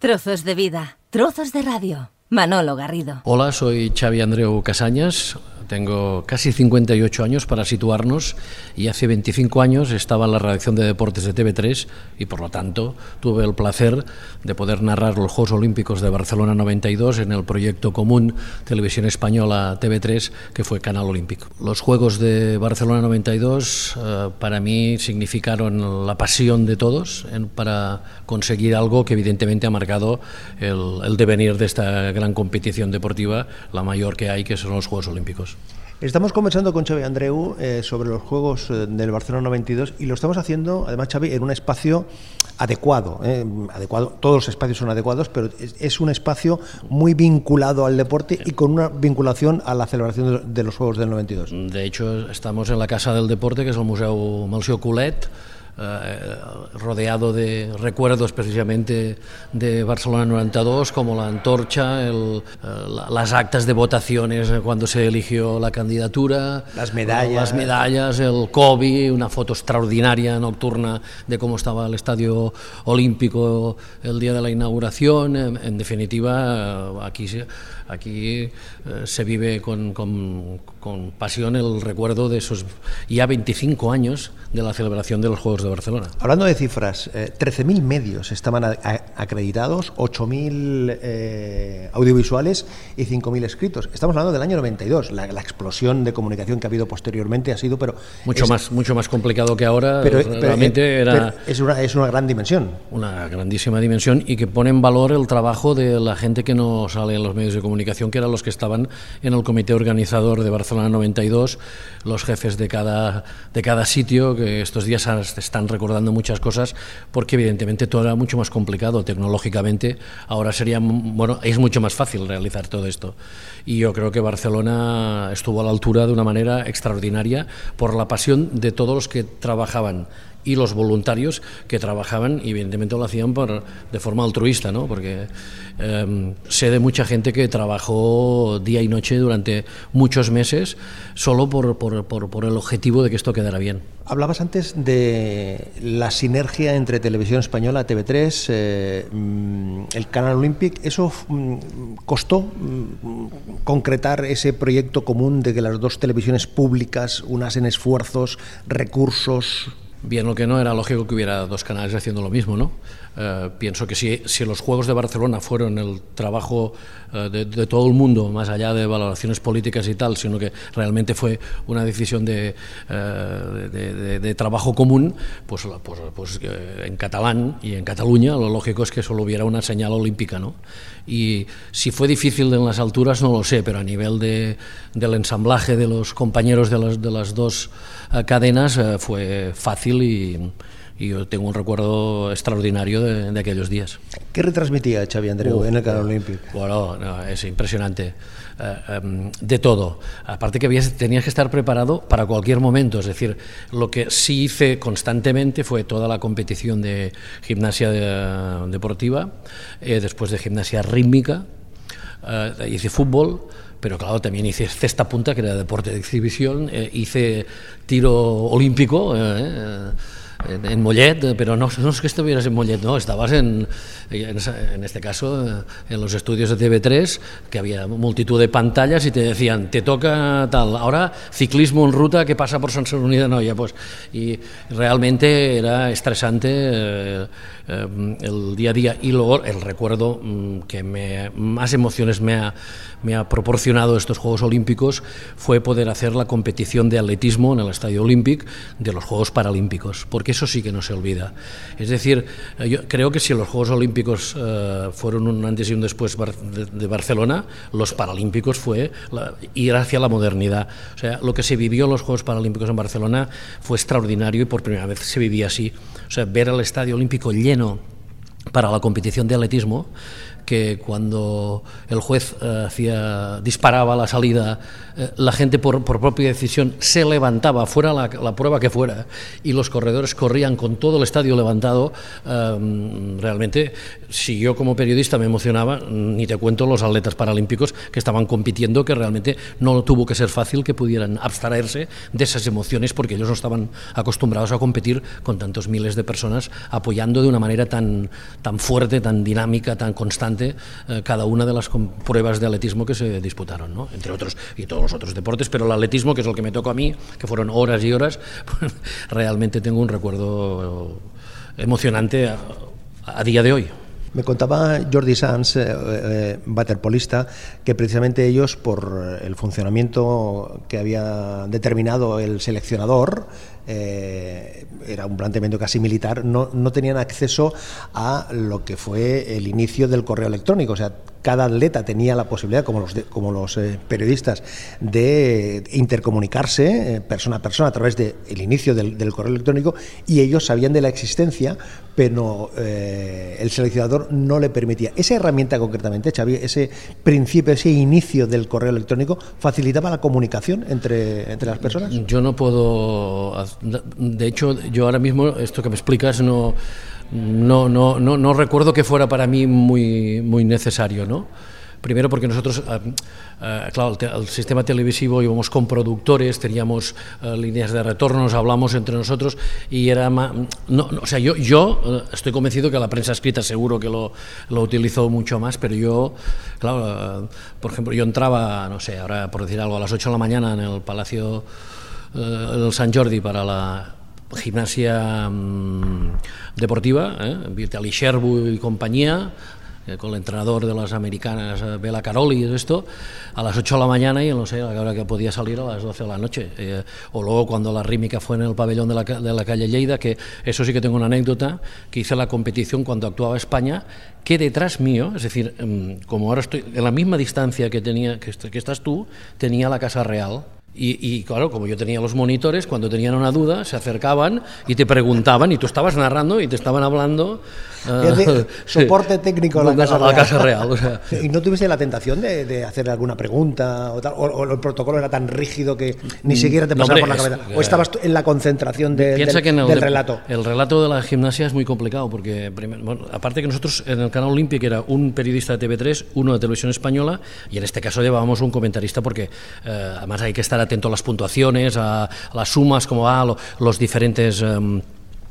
Trozos de vida, trozos de radio. Manolo Garrido. Hola, soy Xavi Andreu Casañas. Tengo casi 58 años para situarnos y hace 25 años estaba en la redacción de deportes de TV3 y por lo tanto tuve el placer de poder narrar los Juegos Olímpicos de Barcelona 92 en el proyecto común Televisión Española TV3 que fue Canal Olímpico. Los Juegos de Barcelona 92 eh, para mí significaron la pasión de todos en, para conseguir algo que evidentemente ha marcado el, el devenir de esta gran competición deportiva, la mayor que hay, que son los Juegos Olímpicos. Estamos conversando con Xavi Andreu eh, sobre los Juegos eh, del Barcelona 92 y lo estamos haciendo, además, Xavi, en un espacio adecuado. eh, adecuado todos los espacios son adecuados, pero es, un espacio muy vinculado al deporte y con una vinculación a la celebración de, los Juegos del 92. De hecho, estamos en la Casa del Deporte, que es el Museo Melcior Colet, eh, rodeado de recuerdos precisamente de Barcelona 92, como la antorcha, el, eh, la- las actas de votaciones cuando se eligió la candidatura, Las medallas. las medallas, el COVID, una foto extraordinaria nocturna de cómo estaba el Estadio Olímpico el día de la inauguración. En, en definitiva, eh, aquí, aquí eh, se vive con, con- con pasión el recuerdo de esos ya 25 años de la celebración de los Juegos de Barcelona. Hablando de cifras, eh, 13.000 medios estaban acreditados, 8.000 eh, audiovisuales y 5.000 escritos. Estamos hablando del año 92. La, la explosión de comunicación que ha habido posteriormente ha sido, pero Mucho, es- más, mucho más complicado que ahora. pero- pero- realmente eh, era... pero es, una, es una gran dimensión. una grandísima dimensión y que pone en valor el trabajo de la gente que no sale en los medios de comunicación, que eran los que estaban en el comité organizador de Barcelona 92, los jefes de cada, de cada sitio, que estos días están recordando muchas cosas, porque evidentemente todo era mucho más complicado tecnológicamente. Ahora sería, bueno, es mucho más fácil realizar todo esto. Y yo creo que Barcelona estuvo a la altura de una manera extraordinaria por la pasión de todos los que trabajaban y los voluntarios que trabajaban y evidentemente lo hacían por, de forma altruista, ¿no? porque eh, sé de mucha gente que trabajó día y noche durante muchos meses solo por, por, por, por el objetivo de que esto quedara bien. Hablabas antes de la sinergia entre Televisión Española, TV3, eh, mm, el Canal Olímpic. ¿Eso mm, costó mm, concretar ese proyecto común de que las dos televisiones públicas unasen esfuerzos, recursos? Bien, lo que no era lógico que hubiera dos canales haciendo lo mismo, ¿no? Eh, pienso que si, si los Juegos de Barcelona fueron el trabajo eh, de, de todo el mundo, más allá de valoraciones políticas y tal, sino que realmente fue una decisión de, eh, de, trabajo común, pues, pues, pues, en catalán y en Cataluña lo lógico es que solo hubiera una señal olímpica, ¿no? Y si fue difícil en las alturas, no lo sé, pero a nivel de, del ensamblaje de los compañeros de las, las dos cadenas fue fácil y, y yo tengo un recuerdo extraordinario de, de aquellos días. ¿Qué retransmitía Xavi Andreu en el Canal Olímpic? Bueno, no, es impresionante. Eh, em, de todo. Aparte que habías, tenías que estar preparado para cualquier momento. Es decir, lo que sí hice constantemente fue toda la competición de gimnasia de- deportiva, eh, después de gimnasia rítmica, eh, hice fútbol, pero claro, también hice cesta punta, que era deporte de exhibición, eh, hice tiro olímpico. eh, eh, en, en Mollet, eh, pero no, no es que estuvieras en Mollet, no, estabas en, en, en este caso eh, en los estudios de TV3, que había multitud de pantallas y te decían, te toca tal, ahora ciclismo en ruta que pasa por San de Noia, pues, y realmente era estresante eh, eh, el día a día. Y luego el recuerdo mm, que me, más emociones me ha, me ha proporcionado estos Juegos Olímpicos fue poder hacer la competición de atletismo en el Estadio Olímpic de los Juegos Paralímpicos, porque eso sí que no se olvida. Es decir, eh, yo creo que si los Juegos Olímpicos eh, fueron un antes y un después de, Barcelona, los Paralímpicos fue ir hacia la modernidad. O sea, lo que se vivió en los Juegos Paralímpicos en Barcelona fue extraordinario y por primera vez se vivía así. O sea, ver el Estadio Olímpico lleno para la competición de atletismo que cuando el juez eh, hacía, disparaba la salida, eh, la gente por, por propia decisión se levantaba, fuera la, prueba que fuera, y los corredores corrían con todo el estadio levantado. eh, realmente, si yo como periodista me emocionaba, ni te cuento los atletas paralímpicos que estaban compitiendo, que realmente no tuvo que ser fácil que pudieran abstraerse de esas emociones porque ellos no estaban acostumbrados a competir con tantos miles de personas apoyando de una manera tan, tan fuerte, tan dinámica, tan constante eh, cada una de las pruebas de atletismo que se disputaron, ¿no? entre otros y todos los otros deportes, pero el atletismo, que es el que me tocó a mí, que fueron horas y horas, pues, realmente tengo un recuerdo emocionante a día de hoy. Me contaba Jordi Sanz, eh, eh, que precisamente ellos, por el funcionamiento que había determinado el seleccionador, eh, era un planteamiento casi militar, no, no, tenían acceso a lo que fue el inicio del correo electrónico. O sea, cada atleta tenía la posibilidad, como los, como los eh, periodistas, de intercomunicarse eh, persona a persona a través del inicio del, correo electrónico y ellos sabían de la existencia, pero el seleccionador no le permitía. Esa herramienta concretamente, Xavi, ese principio, ese inicio del correo electrónico, facilitaba la comunicación entre, entre las personas. Yo no puedo de hecho, yo ahora mismo, esto que me explicas, no, no, no, no, no recuerdo que fuera para mí muy, muy necesario, ¿no? Primero porque nosotros, eh, eh, claro, el, sistema televisivo íbamos con productores, teníamos eh, líneas de retornos, hablamos entre nosotros y era más, no, o sea, yo, yo estoy convencido que la prensa escrita seguro que lo, lo utilizó mucho más, pero yo, claro, por ejemplo, yo entraba, no sé, ahora por decir algo, a las 8 de la mañana en el Palacio el Sant Jordi para la gimnasia mm, deportiva, eh, Sherbu y compañía, eh, con el entrenador de las americanas, eh, Bela Caroli y esto, a las 8 de la mañana y no sé, a la hora que podía salir a las 12 de la noche. o luego cuando la rítmica fue en el pabellón de la, de la, calle Lleida, que eso sí que tengo una anécdota, que hice la competición cuando actuaba España, que detrás mío, es decir, mm, como ahora estoy en la misma distancia que, tenía, que, que estás tú, tenía la Casa Real y, claro, como yo tenía los monitores, cuando tenían una duda, se acercaban y te preguntaban, y tú estabas narrando y te estaban hablando. Uh, soporte técnico a la, Casa, la casa Real. ¿Y no tuviste la tentación de, de hacer alguna pregunta? O, tal, o, el protocolo era tan rígido que ni mm, siquiera te pasaba por la cabeza? ¿O estabas en la concentración de, del, que el, relato? El relato de la gimnasia es muy complicado, porque, bueno, aparte que nosotros en el canal Olímpico era un periodista de TV3, uno de Televisión Española, y en este caso llevábamos un comentarista, porque eh, además hay que estar atento a las puntuaciones, a, las sumas, cómo va, los diferentes... Em,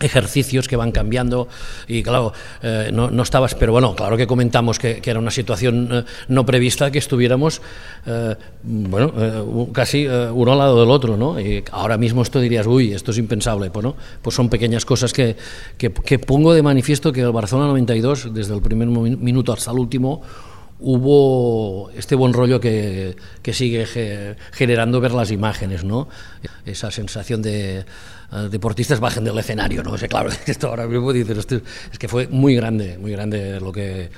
ejercicios que van cambiando y claro, eh, no, estabas, pero bueno, claro que comentamos que, era una situación eh, no prevista que estuviéramos, eh, bueno, casi uno al lado del otro, ¿no? Y ahora mismo esto dirías, uy, esto es impensable, pues, ¿no? pues son pequeñas cosas que, que, que pongo de manifiesto que el Barcelona 92, desde el primer minuto hasta el último, hubo este buen rollo que, que sigue generando ver las imágenes, ¿no? Esa sensación de uh, deportistas bajen del escenario, ¿no? O sea, claro, esto ahora mismo dices, es que fue muy grande, muy grande lo que,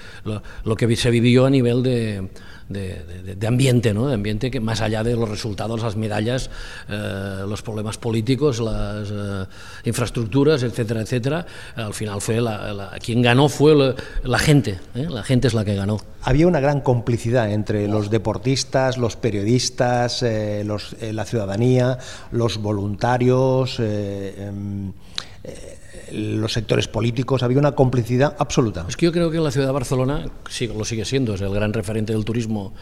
lo que se vivió a nivel de de, ambiente, ¿no? de ambiente que más allá de los resultados, las medallas, eh, los problemas políticos, las eh, infraestructuras, etcétera, etcétera, al final fue la, quien ganó fue la, gente, ¿eh? la gente es la que ganó. Había una gran complicidad entre los deportistas, los periodistas, los, la ciudadanía, los voluntarios. Los sectores políticos, había una complicidad absoluta. Es que yo creo que la ciudad de Barcelona sí, lo sigue siendo, es el gran referente del turismo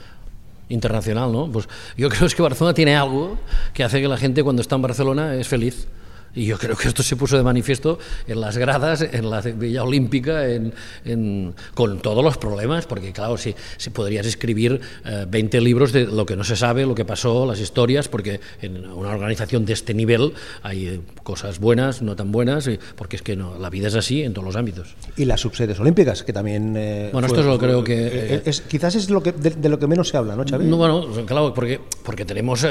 internacional, ¿no? Pues yo creo que Barcelona tiene algo que hace que la gente cuando está en Barcelona es feliz. Y yo creo que esto se puso de manifiesto en las gradas, en la Villa Olímpica, en, con todos los problemas, porque claro, si, si podrías escribir 20 eh, libros de lo que no se sabe, lo que pasó, las historias, porque en una organización de este nivel hay eh, cosas buenas, no tan buenas, porque es que no, la vida es así en todos los ámbitos. Y las subsedes olímpicas, que también... Eh, bueno, esto es lo creo que... Es, quizás es lo que, de, lo que menos se habla, ¿no, Xavi? No, bueno, claro, porque, porque tenemos,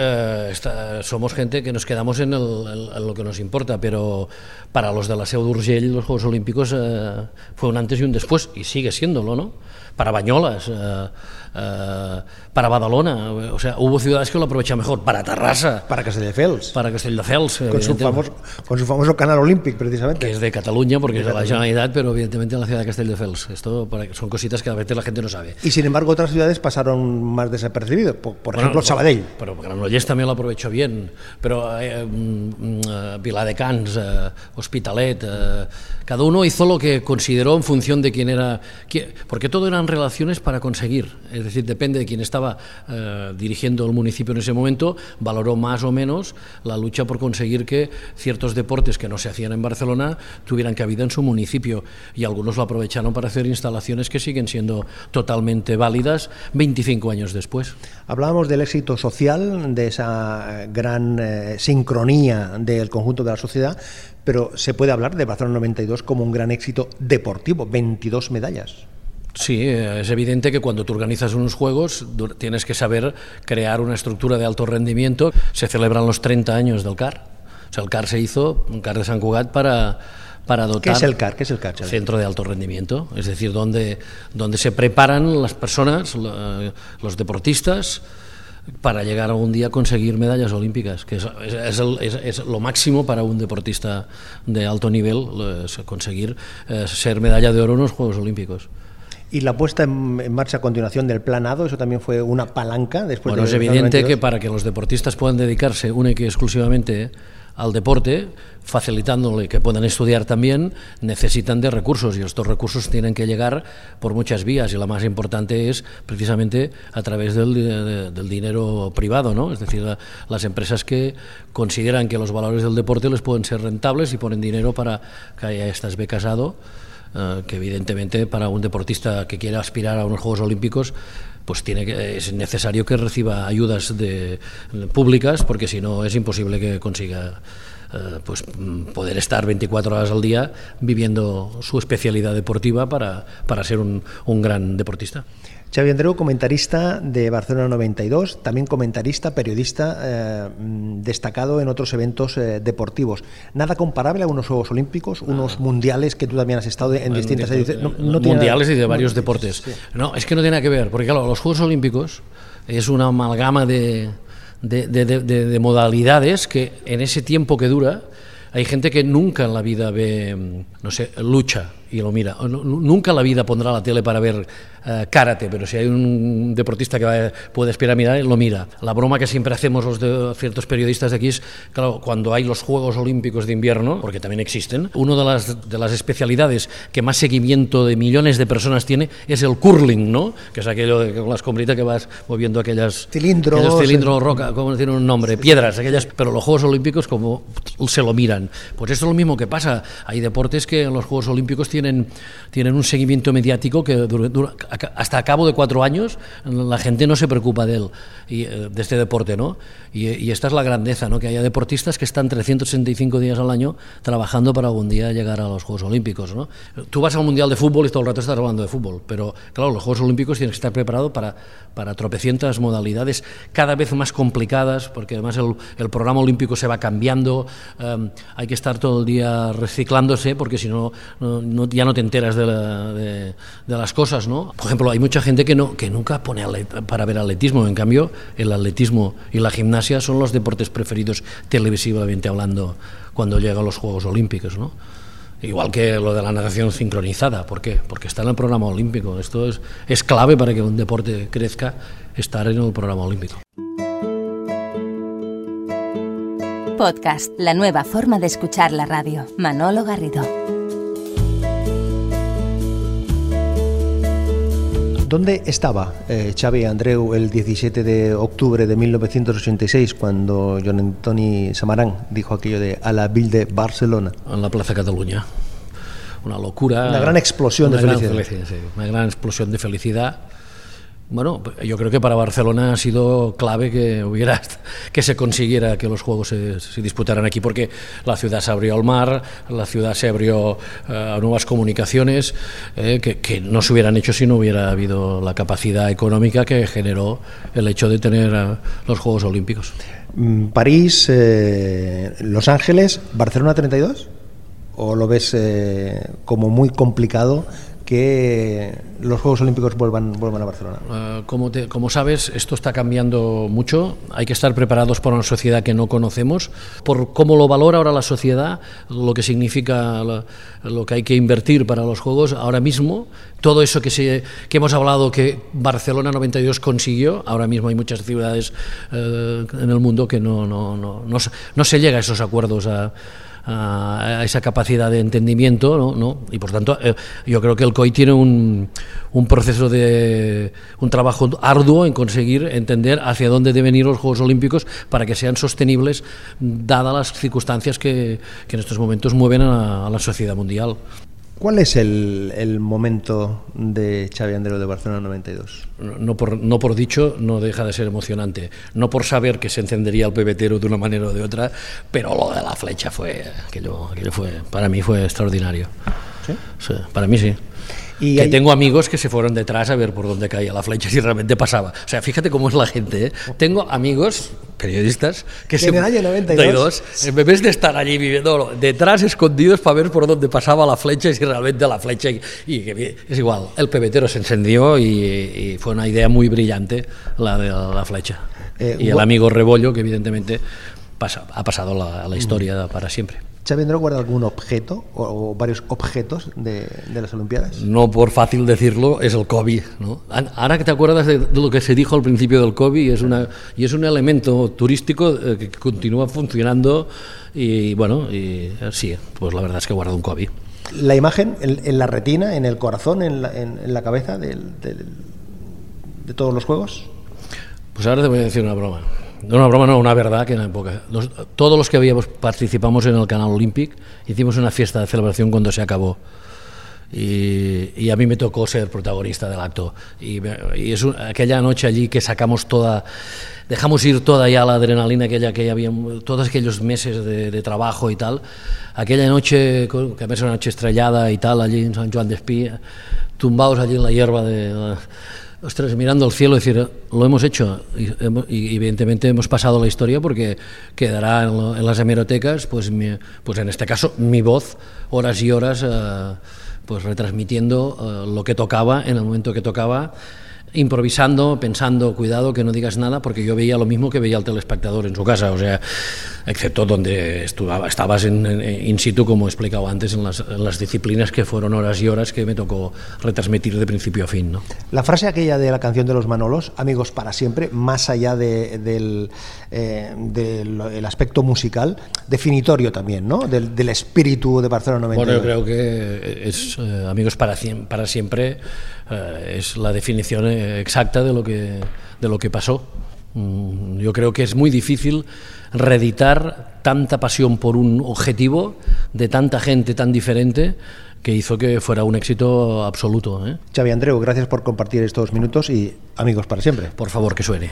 somos gente que nos quedamos en, en lo que nos importa importa, pero para los de la Seu d'Urgell los Juegos Olímpicos eh, fue un antes y un después, y sigue siéndolo, ¿no? Para Bañolas, eh, eh, para Badalona, o sea, hubo ciudades que lo aprovechan mejor, para Terrassa. Para Castelldefels. Para Castelldefels. Con su, famoso, con su famoso canal olímpico, precisamente. Que es de Cataluña, porque es de la Generalitat, pero evidentemente en la ciudad de Castelldefels. Esto son cositas que a veces la gente no sabe. Y sin embargo, otras ciudades pasaron más desapercibidas. Por, ejemplo, Sabadell. Pero Granollers también lo aprovechó bien. Pero eh, mm, eh, Viladecans, eh, Hospitalet, eh, cada uno hizo lo que consideró en función de quién era. Quién, porque todo eran relaciones para conseguir, es decir, depende de quién estaba eh, dirigiendo el municipio en ese momento, valoró más o menos la lucha por conseguir que ciertos deportes que no se hacían en Barcelona tuvieran cabida en su municipio y algunos lo aprovecharon para hacer instalaciones que siguen siendo totalmente válidas 25 años después. Hablábamos del éxito social, de esa gran eh, sincronía del conjunto de la sociedad, pero se puede hablar de Barcelona 92 como un gran éxito deportivo, 22 medallas. Sí, eh, es evidente que cuando tú organizas unos juegos tienes que saber crear una estructura de alto rendimiento. Se celebran los 30 años del CAR. O sea, el CAR se hizo, un CAR de San Cugat, para, para dotar... ¿Qué es el CAR? ¿Qué es el CAR Centro de Alto Rendimiento, es decir, donde, donde se preparan las personas, los deportistas, para llegar algún día a conseguir medallas olímpicas, que es, lo máximo para un deportista de alto nivel, conseguir eh, ser medalla de oro en los Juegos Olímpicos. ¿Y la puesta en marcha a continuación del plan ADO, eso también fue una palanca después bueno, es evidente que para que los deportistas puedan dedicarse única y exclusivamente al deporte, facilitándole que puedan estudiar también, necesitan de recursos. Y estos recursos tienen que llegar por muchas vías. Y la más importante es precisamente a través del, dinero privado, ¿no? Es decir, las empresas que consideran que los valores del deporte les pueden ser rentables y ponen dinero para que haya estas becas ADO eh, que evidentemente para un deportista que quiera aspirar a unos Juegos Olímpicos pues tiene que, es necesario que reciba ayudas de, públicas porque si no es imposible que consiga eh, pues poder estar 24 horas al día viviendo su especialidad deportiva para, para ser un, un gran deportista. Xavi Andreu, comentarista de Barcelona 92, también comentarista, periodista eh, destacado en otros eventos eh, deportivos. Nada comparable a unos Juegos Olímpicos, unos mundiales que tú también has estado en distintas ediciones. mundiales y de varios deportes. No, es que no tiene nada que ver, porque claro, los Juegos Olímpicos es una amalgama de, de modalidades que en ese tiempo que dura hay gente que nunca en la vida ve, no sé, lucha y lo mira. Nunca la vida pondrá la tele para ver eh, karate, pero si hay un deportista que puede esperar a mirar, lo mira. La broma que siempre hacemos los de ciertos periodistas de aquí es, claro, cuando hay los Juegos Olímpicos de invierno, porque también existen, una de las, de las especialidades que más seguimiento de millones de personas tiene es el curling, ¿no? Que es aquello de, con la escombrita que vas moviendo aquellas... Cilindros. Aquellos cilindros, roca, como tiene un nombre, piedras, aquellas... Pero los Juegos Olímpicos como se lo miran. Pues esto es lo mismo que pasa. Hay deportes que en los Juegos Olímpicos tienen, tienen un seguimiento mediático que dura hasta a cabo de cuatro años la gente no se preocupa de él, y, eh, de este deporte, ¿no? Y, esta es la grandeza, ¿no? Que haya deportistas que están 365 días al año trabajando para algún día llegar a los Juegos Olímpicos, ¿no? Tú vas al Mundial de Fútbol y todo el rato estás hablando de fútbol, pero claro, los Juegos Olímpicos tienes que estar preparado para, para tropecientas modalidades cada vez más complicadas, porque además el, programa olímpico se va cambiando, em, hay que estar todo el día reciclándose, porque si no, ya no te enteras de, las cosas, ¿no? Por ejemplo, hay mucha gente que, no, que nunca pone para ver atletismo, en cambio, el atletismo y la gimnasia son los deportes preferidos televisivamente hablando cuando llegan los Juegos Olímpicos, ¿no? Igual que lo de la natación sincronizada. ¿Por qué? Porque está en el programa olímpico. Esto es, es clave para que un deporte crezca, estar en el programa olímpico. Podcast, la nueva forma de escuchar la radio. Manolo Garrido. ¿Dónde estaba eh, Xavi Andreu el 17 de octubre de 1986 cuando John Antoni Samarán dijo aquello de a la Ville de Barcelona? En la Plaza Cataluña. Una locura. Una gran explosión de felicidad. Una gran explosión de felicidad bueno, yo creo que para Barcelona ha sido clave que hubiera que se consiguiera que los juegos se, disputaran aquí, porque la ciudad se abrió al mar, la ciudad se abrió eh, a nuevas comunicaciones eh, que, no se hubieran hecho si no hubiera habido la capacidad económica que generó el hecho de tener eh, los Juegos Olímpicos. Mm, París, Los Ángeles, Barcelona 32, o lo ves como muy complicado que los Juegos Olímpicos vuelvan, vuelvan a Barcelona? Eh, como, como sabes, esto está cambiando mucho. Hay que estar preparados para una sociedad que no conocemos, por cómo lo valora ahora la sociedad, lo que significa lo que hay que invertir para los Juegos. Ahora mismo, todo eso que, se, que hemos hablado que Barcelona 92 consiguió, ahora mismo hay muchas ciudades eh, en el mundo que no, no, no, no, no se llega a esos acuerdos a a esa capacidad de entendimiento, ¿no? ¿no? Y por tanto, eh, yo creo que el COI tiene un, un, proceso de un trabajo arduo en conseguir entender hacia dónde deben ir los Juegos Olímpicos para que sean sostenibles, dadas las circunstancias que, que en estos momentos mueven a, a la sociedad mundial. ¿Cuál es el, el, momento de Xavi Andreu de Barcelona 92? No por, no por dicho, no deja de ser emocionante. No por saber que se encendería el pebetero de una manera o de otra, pero lo de la flecha fue, aquello, aquello fue, para mí fue extraordinario. ¿Sí? sí para mí sí. Y que hay... tengo amigos que se fueron detrás a ver por dónde caía la flecha si realmente pasaba. O sea, fíjate cómo es la gente. ¿eh? Tengo amigos, periodistas, que en se... el año 92, en vez de estar allí viviendo detrás, escondidos para ver por dónde pasaba la flecha y si realmente la flecha... Y, y es igual, el pebetero se encendió y, y, fue una idea muy brillante la de la, la flecha. Eh, y el amigo Rebollo, que evidentemente pasa, ha pasado la, la historia para siempre. ¿Xavi Andreu guarda algún objeto o, o varios objetos de, de, las Olimpiadas? No por fácil decirlo, es el COVID. ¿no? Ahora que te acuerdas de, de, lo que se dijo al principio del COVID, es una, y es un elemento turístico eh, que continúa funcionando y bueno, y, sí, pues la verdad es que guarda un COVID. La imagen en, en la retina, en el corazón, en la, en, en la cabeza del, del, de todos los juegos. Pues ahora te voy a decir una broma. No, una broma, no, una verdad que en la época. Todos los que habíamos participamos en el canal Olympic hicimos una fiesta de celebración cuando se acabó. Y, y a mí me tocó ser protagonista del acto. Y, y es un, aquella noche allí que sacamos toda, dejamos ir toda ya la adrenalina aquella que había, todos aquellos meses de, de trabajo y tal. Aquella noche, que además era una noche estrellada y tal, allí en San Juan de Espí, tumbados allí en la hierba de. Ostras, mirando al cielo, decir, lo hemos hecho y, evidentemente hemos pasado la historia porque quedará en, las hemerotecas, pues, mi, pues en este caso mi voz, horas y horas, uh, pues retransmitiendo uh, lo que tocaba en el momento que tocaba improvisando, pensando, cuidado que no digas nada, porque yo veía lo mismo que veía el telespectador en su casa, o sea, excepto donde estabas en, en, in situ, como he explicado antes, en las, en las, disciplinas que fueron horas y horas que me tocó retransmitir de principio a fin. ¿no? La frase aquella de la canción de los Manolos, amigos para siempre, más allá de, del, eh, del aspecto musical, definitorio también, ¿no? Del, del espíritu de Barcelona 92. Bueno, yo creo que es eh, amigos para, para siempre eh, es la definición exacta de lo que, de lo que pasó. Mm, yo creo que es muy difícil reeditar tanta pasión por un objetivo de tanta gente tan diferente que hizo que fuera un éxito absoluto. ¿eh? Xavi Andreu, gracias por compartir estos minutos y amigos para siempre. Por favor, que suene.